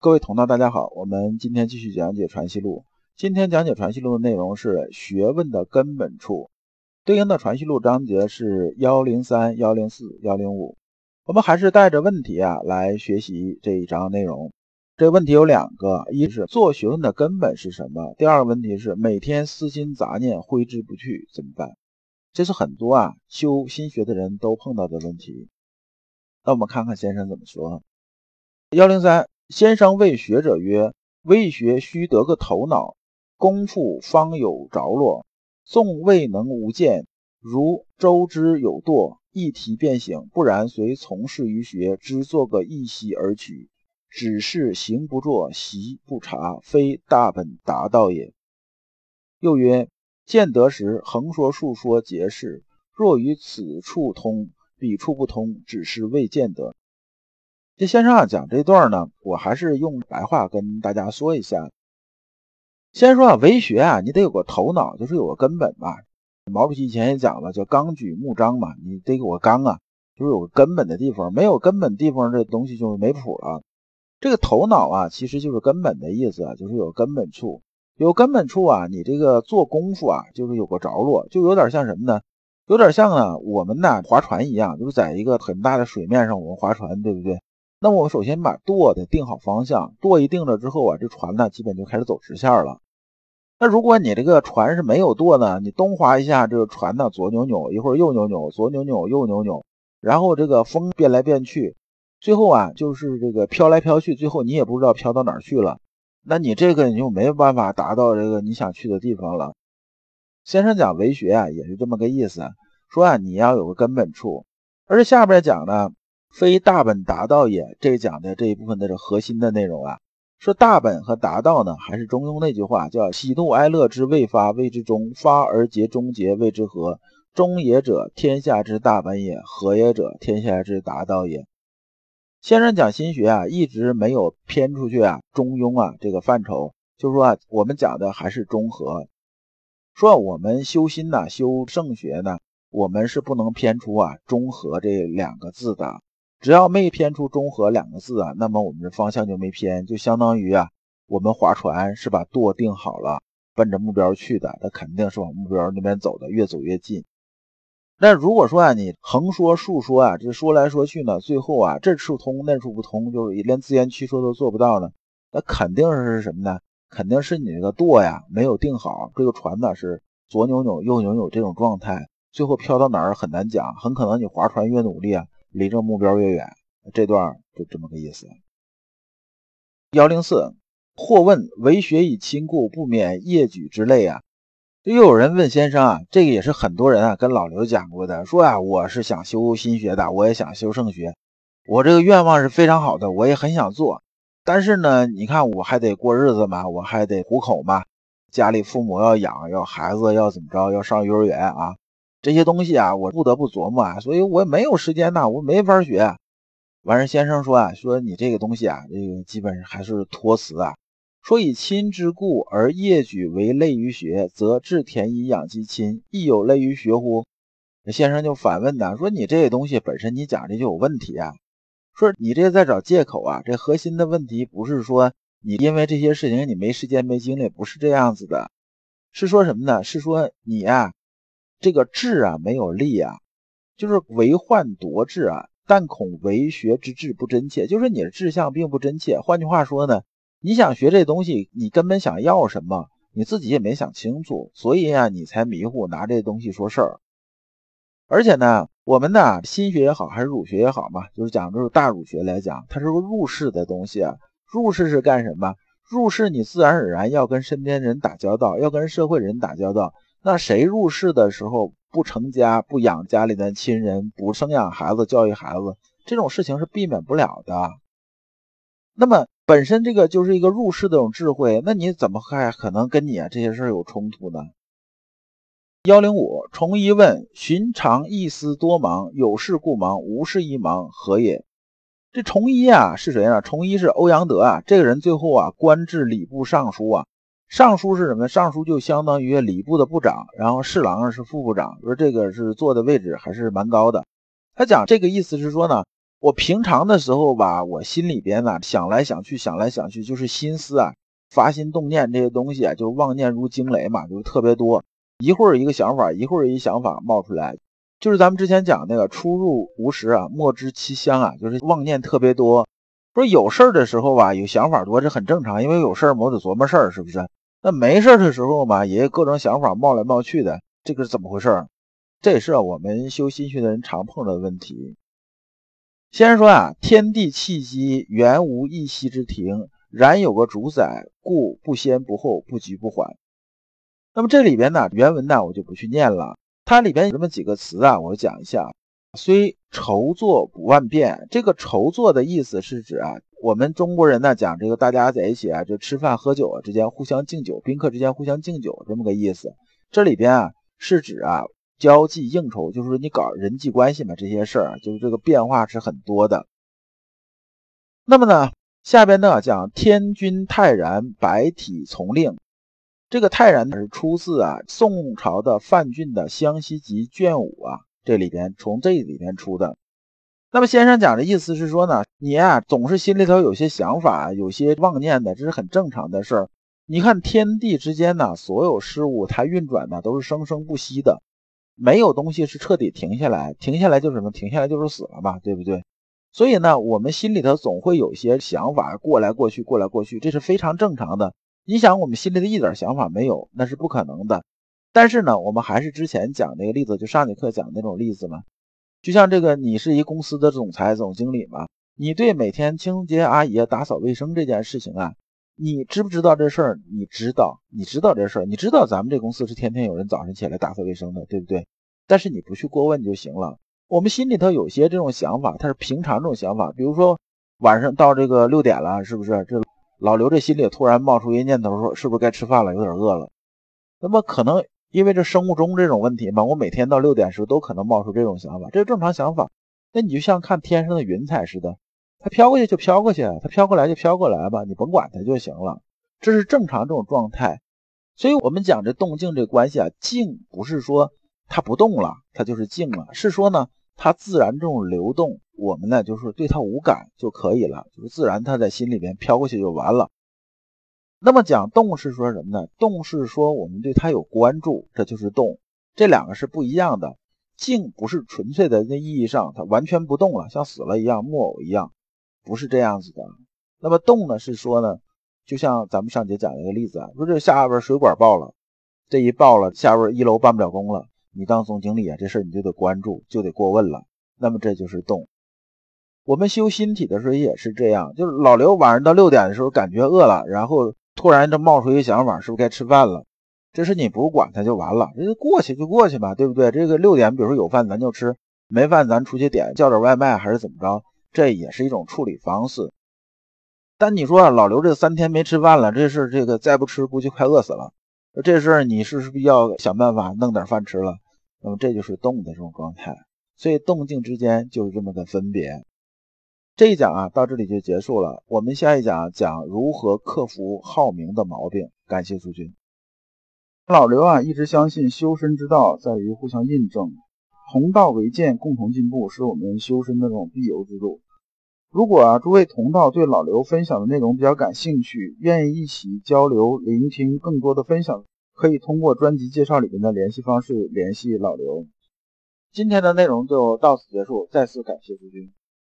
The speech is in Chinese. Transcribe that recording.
各位同道，大家好，我们今天继续讲解《传习录》。今天讲解《传习录》的内容是学问的根本处，对应的《传习录》章节是幺零三、幺零四、幺零五。我们还是带着问题啊来学习这一章内容。这问题有两个：一是做学问的根本是什么？第二个问题是每天私心杂念挥之不去怎么办？这是很多啊修心学的人都碰到的问题。那我们看看先生怎么说。幺零三。先生谓学者曰：“未学须得个头脑，功夫方有着落。纵未能无见，如周之有惰，一提便醒；不然，虽从事于学，只做个一息而取，只是行不作，习不察，非大本达道也。”又曰：“见得时，横说竖说皆是；若于此处通，彼处不通，只是未见得。”这先生啊讲这段呢，我还是用白话跟大家说一下。先说啊，为学啊，你得有个头脑，就是有个根本吧。毛主席以前也讲了，叫纲举目张嘛，你得有个纲啊，就是有个根本的地方。没有根本地方，这东西就是没谱了。这个头脑啊，其实就是根本的意思，就是有根本处。有根本处啊，你这个做功夫啊，就是有个着落，就有点像什么呢？有点像呢，我们呢划船一样，就是在一个很大的水面上，我们划船，对不对？那我首先把舵得定好方向，舵一定了之后啊，这船呢基本就开始走直线了。那如果你这个船是没有舵呢，你东划一下，这个船呢左扭扭，一会儿右扭扭，左扭扭，右扭扭，然后这个风变来变去，最后啊就是这个飘来飘去，最后你也不知道飘到哪儿去了。那你这个你就没有办法达到这个你想去的地方了。先生讲为学啊，也是这么个意思，说啊你要有个根本处，而且下边讲呢。非大本达道也，这讲的这一部分的这核心的内容啊，说大本和达道呢，还是中庸那句话，叫喜怒哀乐之未发谓之中，发而结终结谓之和。中也者，天下之大本也；和也者，天下之达道也。先生讲心学啊，一直没有偏出去啊，中庸啊这个范畴，就是说啊，我们讲的还是中和。说我们修心呐，修圣学呢，我们是不能偏出啊中和这两个字的。只要没偏出“中和”两个字啊，那么我们的方向就没偏，就相当于啊，我们划船是把舵定好了，奔着目标去的，那肯定是往目标那边走的，越走越近。那如果说啊，你横说竖说啊，这说来说去呢，最后啊，这处通那处不通，就是连自圆其说都做不到呢，那肯定是什么呢？肯定是你这个舵呀没有定好，这个船呢是左扭扭右扭扭这种状态，最后飘到哪儿很难讲，很可能你划船越努力啊。离这目标越远，这段就这么个意思。幺零四，或问为学以亲故，不免业举之类啊。又有人问先生啊，这个也是很多人啊跟老刘讲过的，说啊，我是想修心学的，我也想修圣学，我这个愿望是非常好的，我也很想做，但是呢，你看我还得过日子嘛，我还得糊口嘛，家里父母要养，要孩子要怎么着，要上幼儿园啊。这些东西啊，我不得不琢磨啊，所以我没有时间呐，我没法学。完事先生说啊，说你这个东西啊，这个基本上还是托词啊。说以亲之故而业举为累于学，则治田以养其亲，亦有累于学乎？先生就反问呐，说你这个东西本身你讲的就有问题啊。说你这在找借口啊，这核心的问题不是说你因为这些事情你没时间没精力，不是这样子的，是说什么呢？是说你呀。这个志啊，没有力啊，就是为患夺志啊，但恐为学之志不真切，就是你的志向并不真切。换句话说呢，你想学这东西，你根本想要什么，你自己也没想清楚，所以啊，你才迷糊，拿这东西说事儿。而且呢，我们的心学也好，还是儒学也好嘛，就是讲就是大儒学来讲，它是个入世的东西啊。入世是干什么？入世你自然而然要跟身边人打交道，要跟社会人打交道。那谁入世的时候不成家、不养家里的亲人、不生养孩子、教育孩子，这种事情是避免不了的。那么本身这个就是一个入世的这种智慧，那你怎么还可能跟你啊这些事儿有冲突呢？幺零五重一问：寻常一思多忙，有事故忙，无事一忙，何也？这重一啊是谁呢？重一是欧阳德啊，这个人最后啊官至礼部尚书啊。尚书是什么？尚书就相当于礼部的部长，然后侍郎是副部长，说这个是坐的位置还是蛮高的。他讲这个意思是说呢，我平常的时候吧，我心里边呢想来想去，想来想去，就是心思啊，发心动念这些东西啊，就妄念如惊雷嘛，就特别多。一会儿一个想法，一会儿一想法冒出来，就是咱们之前讲那个出入无时啊，莫知其乡啊，就是妄念特别多。说有事儿的时候吧，有想法多，这很正常，因为有事儿我得琢磨事儿，是不是？那没事的时候嘛，也有各种想法冒来冒去的，这个是怎么回事？这也是我们修心学的人常碰到的问题。先说啊，天地气机原无一息之停，然有个主宰，故不先不后，不急不缓。那么这里边呢，原文呢我就不去念了，它里边有这么几个词啊，我讲一下。虽筹作不万变，这个筹作的意思是指啊，我们中国人呢讲这个大家在一起啊，就吃饭喝酒啊之间互相敬酒，宾客之间互相敬酒这么个意思。这里边啊是指啊交际应酬，就是说你搞人际关系嘛，这些事儿，就是这个变化是很多的。那么呢，下边呢讲天君泰然，白体从令。这个泰然是出自啊宋朝的范俊的《湘西集》卷五啊。这里边从这里边出的，那么先生讲的意思是说呢，你啊总是心里头有些想法，有些妄念的，这是很正常的事儿。你看天地之间呢，所有事物它运转呢都是生生不息的，没有东西是彻底停下来，停下来就是什么？停下来就是死了嘛，对不对？所以呢，我们心里头总会有些想法过来过去，过来过去，这是非常正常的。你想，我们心里的一点想法没有，那是不可能的。但是呢，我们还是之前讲那个例子，就上节课讲那种例子嘛。就像这个，你是一公司的总裁、总经理嘛，你对每天清洁阿姨打扫卫生这件事情啊，你知不知道这事儿？你知道，你知道这事儿，你知道咱们这公司是天天有人早上起来打扫卫生的，对不对？但是你不去过问就行了。我们心里头有些这种想法，它是平常这种想法。比如说晚上到这个六点了，是不是？这老刘这心里突然冒出一个念头，说是不是该吃饭了？有点饿了。那么可能。因为这生物钟这种问题嘛，我每天到六点时都可能冒出这种想法，这是正常想法。那你就像看天上的云彩似的，它飘过去就飘过去，它飘过来就飘过来吧，你甭管它就行了。这是正常这种状态。所以我们讲这动静这关系啊，静不是说它不动了，它就是静了，是说呢它自然这种流动，我们呢就是对它无感就可以了，就是自然它在心里边飘过去就完了。那么讲动是说什么呢？动是说我们对它有关注，这就是动。这两个是不一样的。静不是纯粹的那意义上，它完全不动了，像死了一样，木偶一样，不是这样子的。那么动呢，是说呢，就像咱们上节讲的一个例子啊，说这下边水管爆了，这一爆了，下边一楼办不了工了，你当总经理啊，这事你就得关注，就得过问了。那么这就是动。我们修心体的时候也是这样，就是老刘晚上到六点的时候感觉饿了，然后。突然这冒出一个想法，是不是该吃饭了？这事你不管它就完了，人家过去就过去吧，对不对？这个六点，比如说有饭咱就吃，没饭咱出去点叫点外卖还是怎么着？这也是一种处理方式。但你说啊老刘这三天没吃饭了，这事这个再不吃估计快饿死了。这事你是是不是要想办法弄点饭吃了？那么这就是动的这种状态。所以动静之间就是这么个分别。这一讲啊，到这里就结束了。我们下一讲讲如何克服好名的毛病。感谢诸君。老刘啊，一直相信修身之道在于互相印证，同道为鉴，共同进步，是我们修身的这种必由之路。如果啊，诸位同道对老刘分享的内容比较感兴趣，愿意一起交流、聆听更多的分享，可以通过专辑介绍里面的联系方式联系老刘。今天的内容就到此结束，再次感谢诸君。